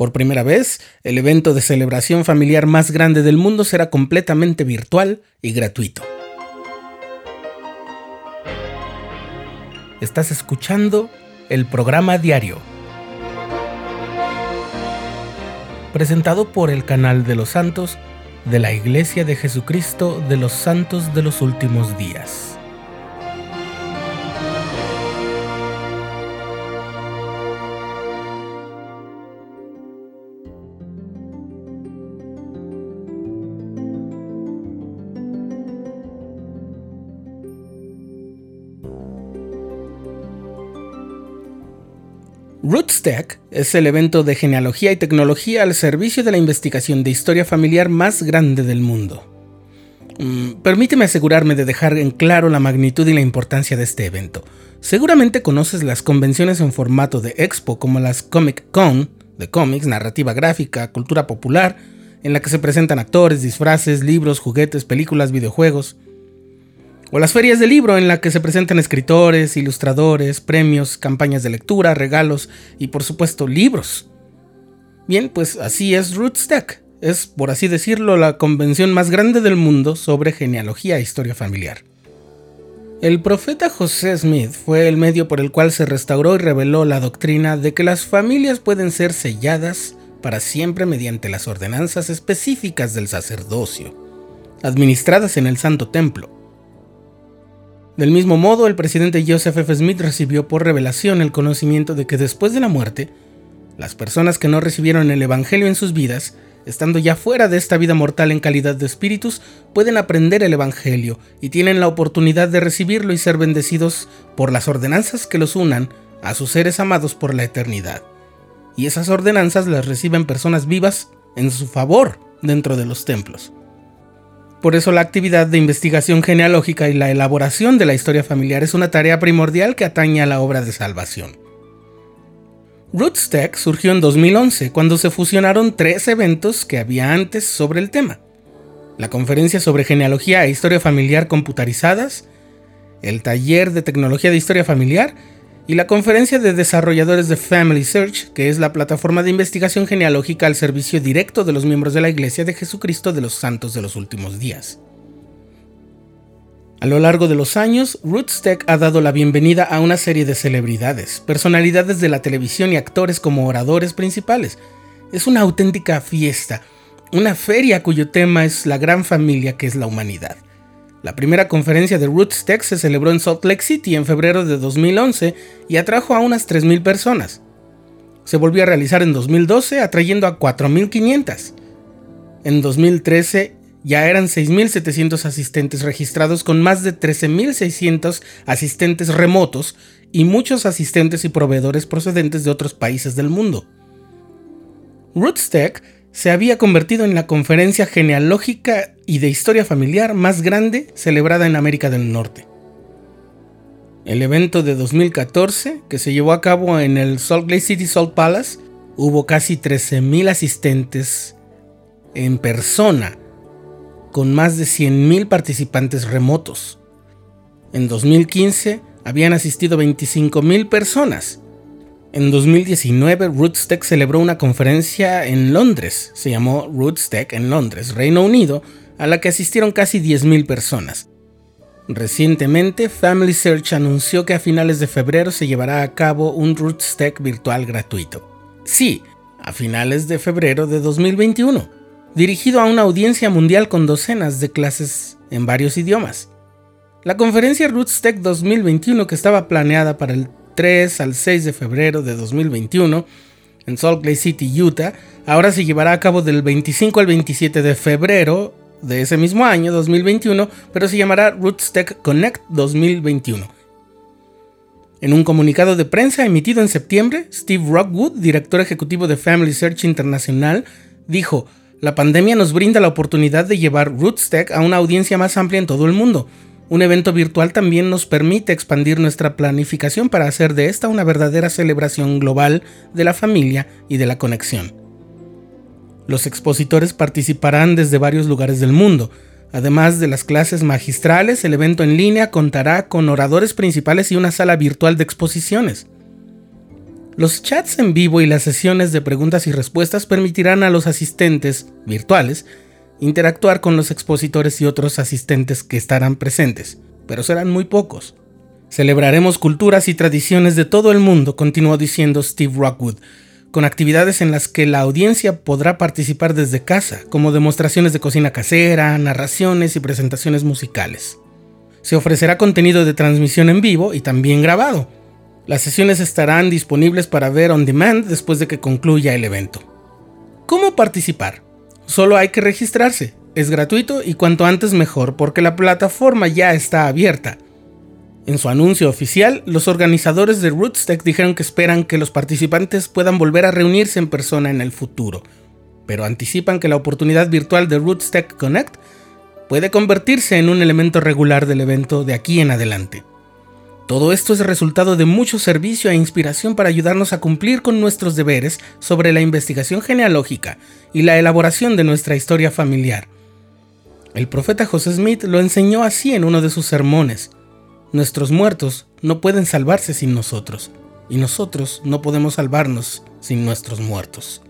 Por primera vez, el evento de celebración familiar más grande del mundo será completamente virtual y gratuito. Estás escuchando el programa diario, presentado por el canal de los santos de la Iglesia de Jesucristo de los Santos de los Últimos Días. Rootstack es el evento de genealogía y tecnología al servicio de la investigación de historia familiar más grande del mundo. Mm, permíteme asegurarme de dejar en claro la magnitud y la importancia de este evento. Seguramente conoces las convenciones en formato de expo como las Comic Con, de cómics, narrativa gráfica, cultura popular, en la que se presentan actores, disfraces, libros, juguetes, películas, videojuegos. O las ferias de libro en la que se presentan escritores, ilustradores, premios, campañas de lectura, regalos y por supuesto libros. Bien, pues así es Rootstack. Es, por así decirlo, la convención más grande del mundo sobre genealogía e historia familiar. El profeta José Smith fue el medio por el cual se restauró y reveló la doctrina de que las familias pueden ser selladas para siempre mediante las ordenanzas específicas del sacerdocio, administradas en el Santo Templo del mismo modo, el presidente Joseph F. Smith recibió por revelación el conocimiento de que después de la muerte, las personas que no recibieron el Evangelio en sus vidas, estando ya fuera de esta vida mortal en calidad de espíritus, pueden aprender el Evangelio y tienen la oportunidad de recibirlo y ser bendecidos por las ordenanzas que los unan a sus seres amados por la eternidad. Y esas ordenanzas las reciben personas vivas en su favor dentro de los templos. Por eso la actividad de investigación genealógica y la elaboración de la historia familiar es una tarea primordial que atañe a la obra de salvación. Rootstack surgió en 2011 cuando se fusionaron tres eventos que había antes sobre el tema. La conferencia sobre genealogía e historia familiar computarizadas, el taller de tecnología de historia familiar y la conferencia de desarrolladores de Family Search, que es la plataforma de investigación genealógica al servicio directo de los miembros de la Iglesia de Jesucristo de los Santos de los Últimos Días. A lo largo de los años, Rootstack ha dado la bienvenida a una serie de celebridades, personalidades de la televisión y actores como oradores principales. Es una auténtica fiesta, una feria cuyo tema es la gran familia que es la humanidad. La primera conferencia de Rootstack se celebró en Salt Lake City en febrero de 2011 y atrajo a unas 3.000 personas. Se volvió a realizar en 2012 atrayendo a 4.500. En 2013 ya eran 6.700 asistentes registrados con más de 13.600 asistentes remotos y muchos asistentes y proveedores procedentes de otros países del mundo. Rootstack se había convertido en la conferencia genealógica y de historia familiar más grande celebrada en América del Norte. El evento de 2014, que se llevó a cabo en el Salt Lake City Salt Palace, hubo casi 13.000 asistentes en persona, con más de 100.000 participantes remotos. En 2015 habían asistido 25.000 personas en 2019, Rootstech celebró una conferencia en Londres, se llamó Rootstech en Londres, Reino Unido, a la que asistieron casi 10.000 personas. Recientemente, Family Search anunció que a finales de febrero se llevará a cabo un Rootstech virtual gratuito. Sí, a finales de febrero de 2021, dirigido a una audiencia mundial con docenas de clases en varios idiomas. La conferencia Rootstech 2021, que estaba planeada para el 3 al 6 de febrero de 2021 en Salt Lake City, Utah, ahora se llevará a cabo del 25 al 27 de febrero de ese mismo año, 2021, pero se llamará Rootstech Connect 2021. En un comunicado de prensa emitido en septiembre, Steve Rockwood, director ejecutivo de Family Search Internacional, dijo, la pandemia nos brinda la oportunidad de llevar Rootstech a una audiencia más amplia en todo el mundo. Un evento virtual también nos permite expandir nuestra planificación para hacer de esta una verdadera celebración global de la familia y de la conexión. Los expositores participarán desde varios lugares del mundo. Además de las clases magistrales, el evento en línea contará con oradores principales y una sala virtual de exposiciones. Los chats en vivo y las sesiones de preguntas y respuestas permitirán a los asistentes virtuales interactuar con los expositores y otros asistentes que estarán presentes, pero serán muy pocos. Celebraremos culturas y tradiciones de todo el mundo, continuó diciendo Steve Rockwood, con actividades en las que la audiencia podrá participar desde casa, como demostraciones de cocina casera, narraciones y presentaciones musicales. Se ofrecerá contenido de transmisión en vivo y también grabado. Las sesiones estarán disponibles para ver on demand después de que concluya el evento. ¿Cómo participar? Solo hay que registrarse. Es gratuito y cuanto antes mejor porque la plataforma ya está abierta. En su anuncio oficial, los organizadores de Rootstech dijeron que esperan que los participantes puedan volver a reunirse en persona en el futuro, pero anticipan que la oportunidad virtual de Rootstech Connect puede convertirse en un elemento regular del evento de aquí en adelante. Todo esto es resultado de mucho servicio e inspiración para ayudarnos a cumplir con nuestros deberes sobre la investigación genealógica y la elaboración de nuestra historia familiar. El profeta José Smith lo enseñó así en uno de sus sermones. Nuestros muertos no pueden salvarse sin nosotros, y nosotros no podemos salvarnos sin nuestros muertos.